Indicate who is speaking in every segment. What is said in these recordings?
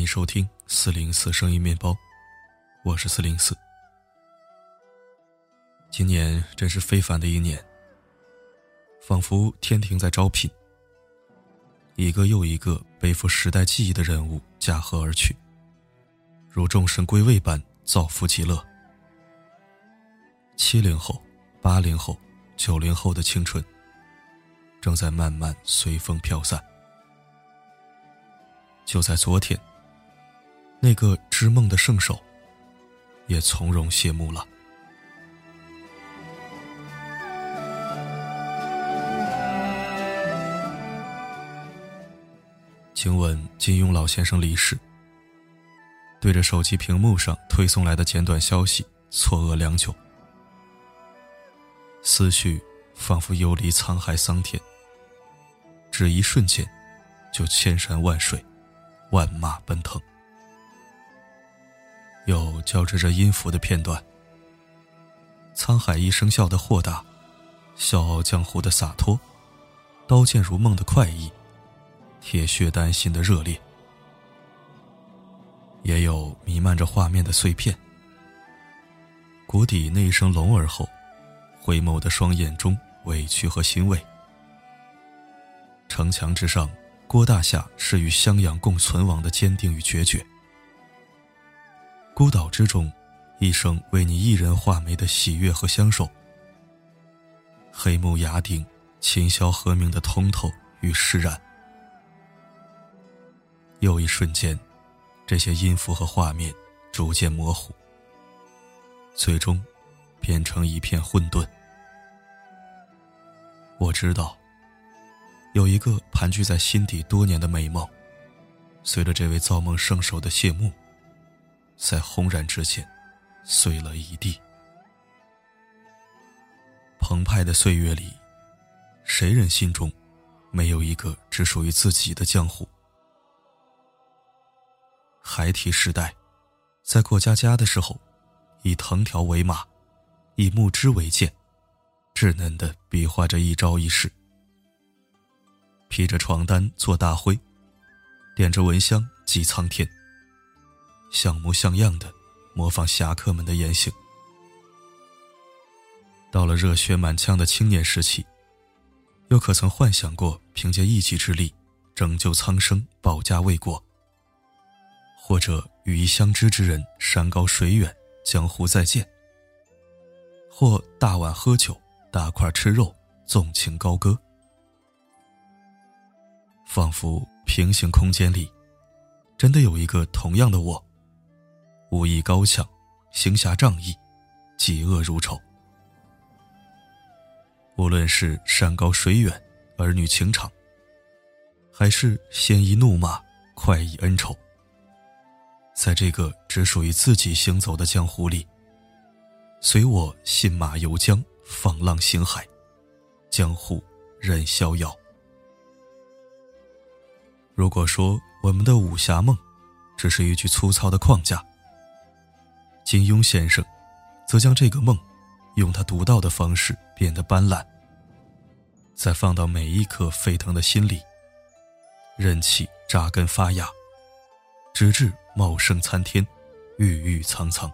Speaker 1: 欢迎收听四零四声音面包，我是四零四。今年真是非凡的一年，仿佛天庭在招聘，一个又一个背负时代记忆的人物驾鹤而去，如众神归位般造福极乐。七零后、八零后、九零后的青春，正在慢慢随风飘散。就在昨天。那个织梦的圣手，也从容谢幕了。请问金庸老先生离世，对着手机屏幕上推送来的简短消息，错愕良久，思绪仿佛游离沧海桑田，只一瞬间，就千山万水，万马奔腾。有交织着音符的片段，沧海一声笑的豁达，笑傲江湖的洒脱，刀剑如梦的快意，铁血丹心的热烈，也有弥漫着画面的碎片。谷底那一声龙儿后，回眸的双眼中委屈和欣慰。城墙之上，郭大侠是与襄阳共存亡的坚定与决绝。孤岛之中，一生为你一人画眉的喜悦和相守。黑木崖顶，琴箫和鸣的通透与释然。又一瞬间，这些音符和画面逐渐模糊，最终变成一片混沌。我知道，有一个盘踞在心底多年的美梦，随着这位造梦圣手的谢幕。在轰然之间，碎了一地。澎湃的岁月里，谁人心中没有一个只属于自己的江湖？孩提时代，在过家家的时候，以藤条为马，以木枝为剑，稚嫩的比划着一招一式。披着床单做大灰，点着蚊香祭苍天。像模像样的模仿侠客们的言行。到了热血满腔的青年时期，又可曾幻想过凭借一己之力拯救苍生、保家卫国？或者与一相知之人山高水远、江湖再见？或大碗喝酒、大块吃肉、纵情高歌？仿佛平行空间里，真的有一个同样的我。武艺高强，行侠仗义，嫉恶如仇。无论是山高水远，儿女情长，还是鲜衣怒马，快意恩仇，在这个只属于自己行走的江湖里，随我信马游江，放浪形骸，江湖任逍遥。如果说我们的武侠梦，只是一句粗糙的框架。金庸先生，则将这个梦，用他独到的方式变得斑斓，再放到每一颗沸腾的心里，任其扎根发芽，直至茂盛参天，郁郁苍苍。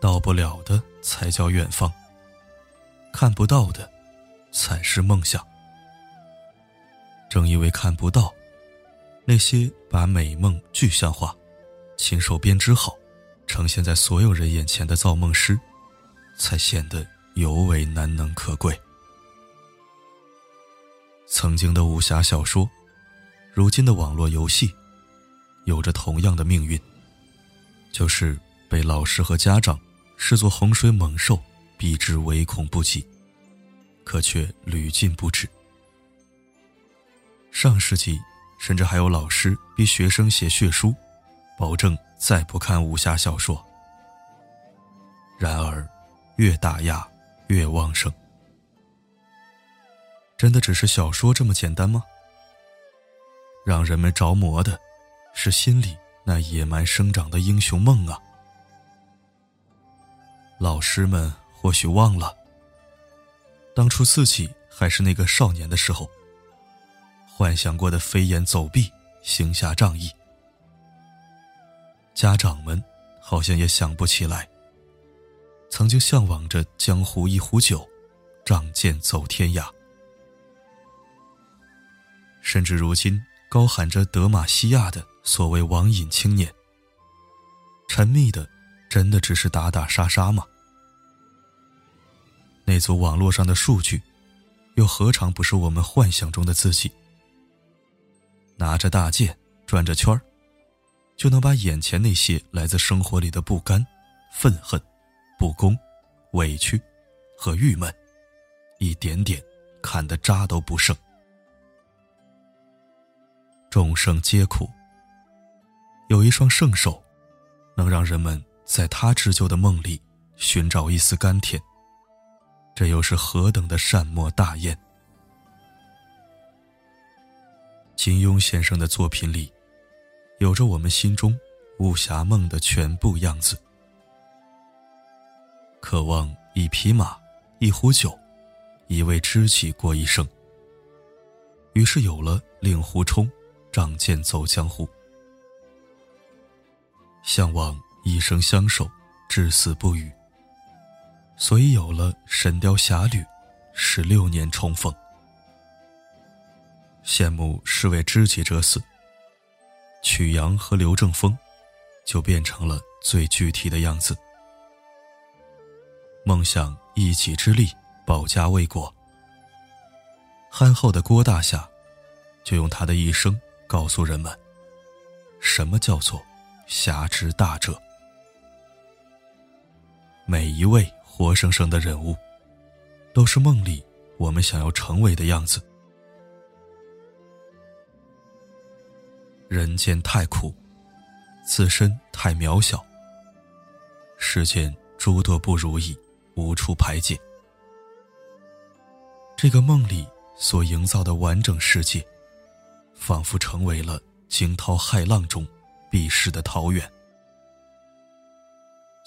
Speaker 1: 到不了的才叫远方，看不到的，才是梦想。正因为看不到，那些把美梦具象化、亲手编织好、呈现在所有人眼前的造梦师，才显得尤为难能可贵。曾经的武侠小说，如今的网络游戏，有着同样的命运，就是被老师和家长视作洪水猛兽，避之唯恐不及，可却屡禁不止。上世纪，甚至还有老师逼学生写血书，保证再不看武侠小说。然而，越打压越旺盛。真的只是小说这么简单吗？让人们着魔的，是心里那野蛮生长的英雄梦啊！老师们或许忘了，当初自己还是那个少年的时候，幻想过的飞檐走壁、行侠仗义，家长们好像也想不起来。曾经向往着江湖一壶酒，仗剑走天涯，甚至如今高喊着德玛西亚的所谓网瘾青年，沉迷的真的只是打打杀杀吗？那组网络上的数据，又何尝不是我们幻想中的自己？拿着大剑转着圈儿，就能把眼前那些来自生活里的不甘、愤恨、不公、委屈和郁闷，一点点砍得渣都不剩。众生皆苦，有一双圣手，能让人们在他织就的梦里寻找一丝甘甜。这又是何等的善莫大焉！金庸先生的作品里，有着我们心中武侠梦的全部样子。渴望一匹马、一壶酒、一位知己过一生。于是有了令狐冲，仗剑走江湖。向往一生相守，至死不渝。所以有了《神雕侠侣》，十六年重逢。羡慕是为知己者死。曲阳和刘正风，就变成了最具体的样子。梦想一己之力保家卫国。憨厚的郭大侠，就用他的一生告诉人们，什么叫做侠之大者。每一位。活生生的人物，都是梦里我们想要成为的样子。人间太苦，自身太渺小，世间诸多不如意，无处排解。这个梦里所营造的完整世界，仿佛成为了惊涛骇浪中避世的桃源，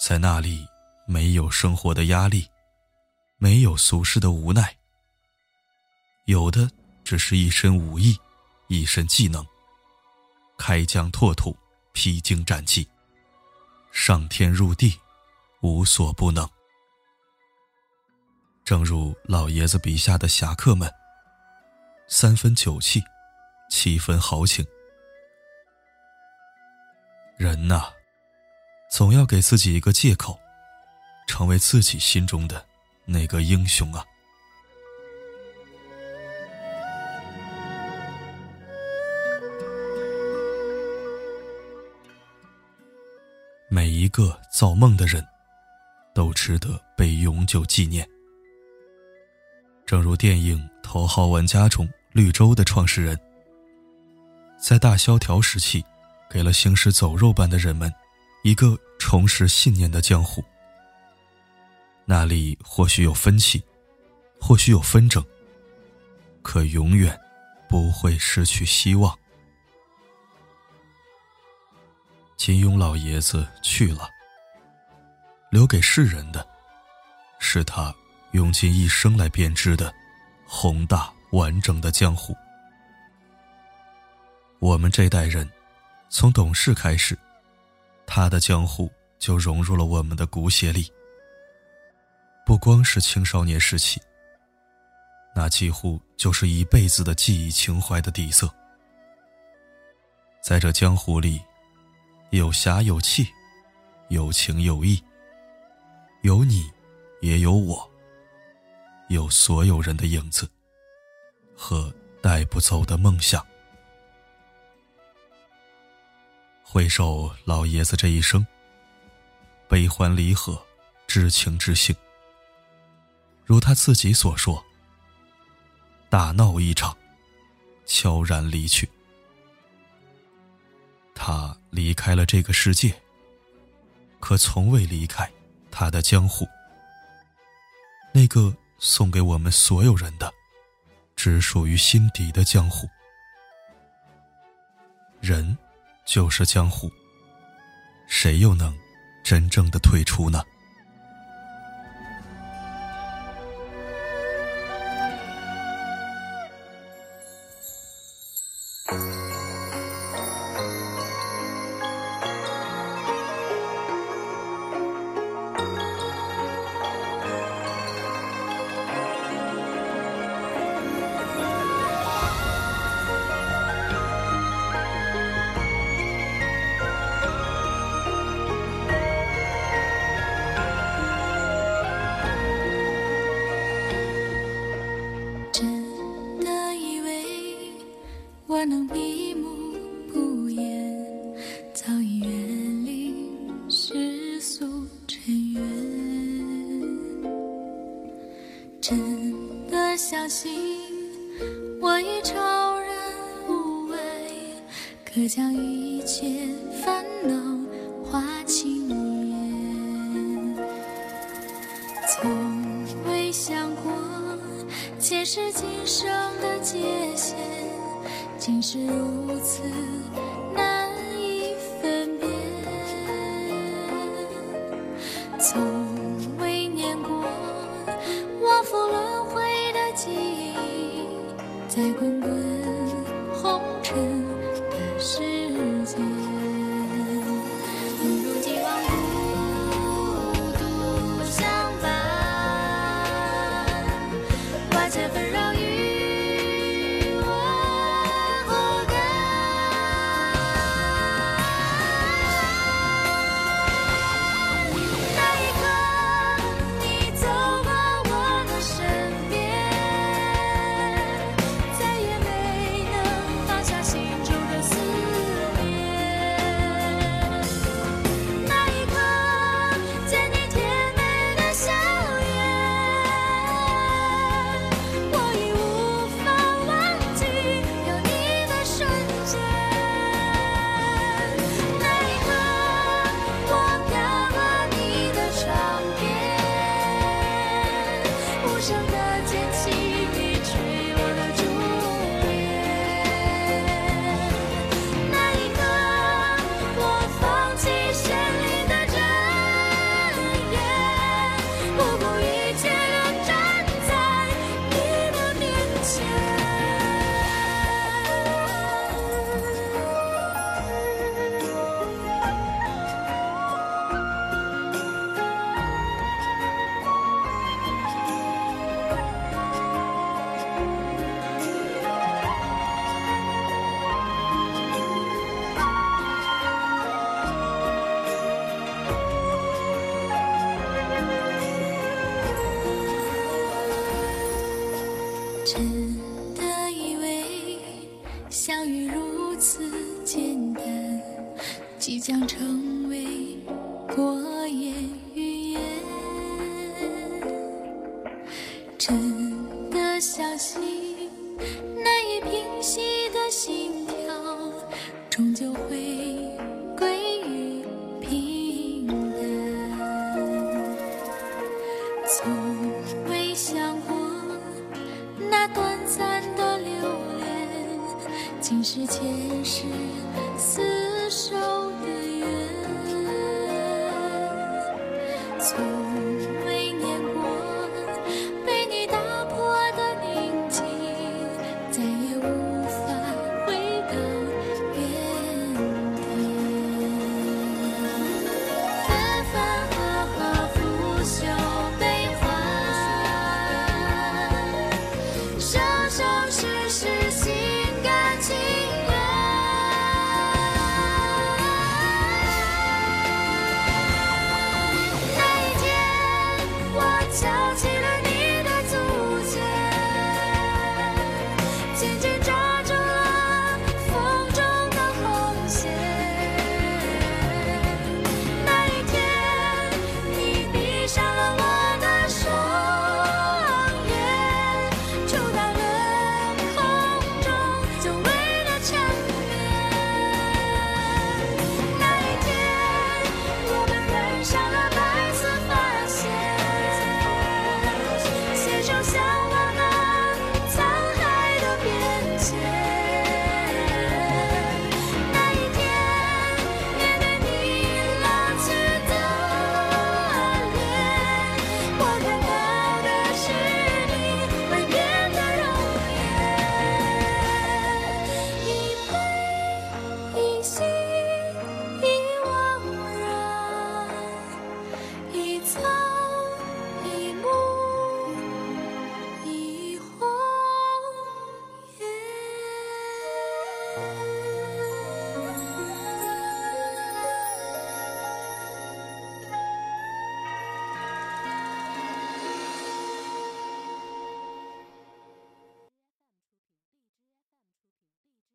Speaker 1: 在那里。没有生活的压力，没有俗世的无奈，有的只是一身武艺，一身技能，开疆拓土，披荆斩棘，上天入地，无所不能。正如老爷子笔下的侠客们，三分酒气，七分豪情。人呐，总要给自己一个借口。成为自己心中的那个英雄啊！每一个造梦的人，都值得被永久纪念。正如电影《头号玩家》中绿洲的创始人，在大萧条时期，给了行尸走肉般的人们一个重拾信念的江湖。那里或许有分歧，或许有纷争，可永远不会失去希望。金庸老爷子去了，留给世人的，是他用尽一生来编织的宏大完整的江湖。我们这代人，从懂事开始，他的江湖就融入了我们的骨血里。不光是青少年时期，那几乎就是一辈子的记忆情怀的底色。在这江湖里，有侠有气，有情有义，有你，也有我，有所有人的影子和带不走的梦想。回首老爷子这一生，悲欢离合，知情知性。如他自己所说：“大闹一场，悄然离去。离开了这个世界。可从未离开他的江湖。那个送给我们所有人的只属于心底的江湖。人就是江湖。谁又能真正的退出呢？
Speaker 2: 可能闭目不言，早已远离世俗尘缘。真的相信我，已超然无畏，可将一切烦恼化轻烟。从未想过前世今生。竟是如此难相遇如此简单即将成为过眼。竟是前世厮守的缘。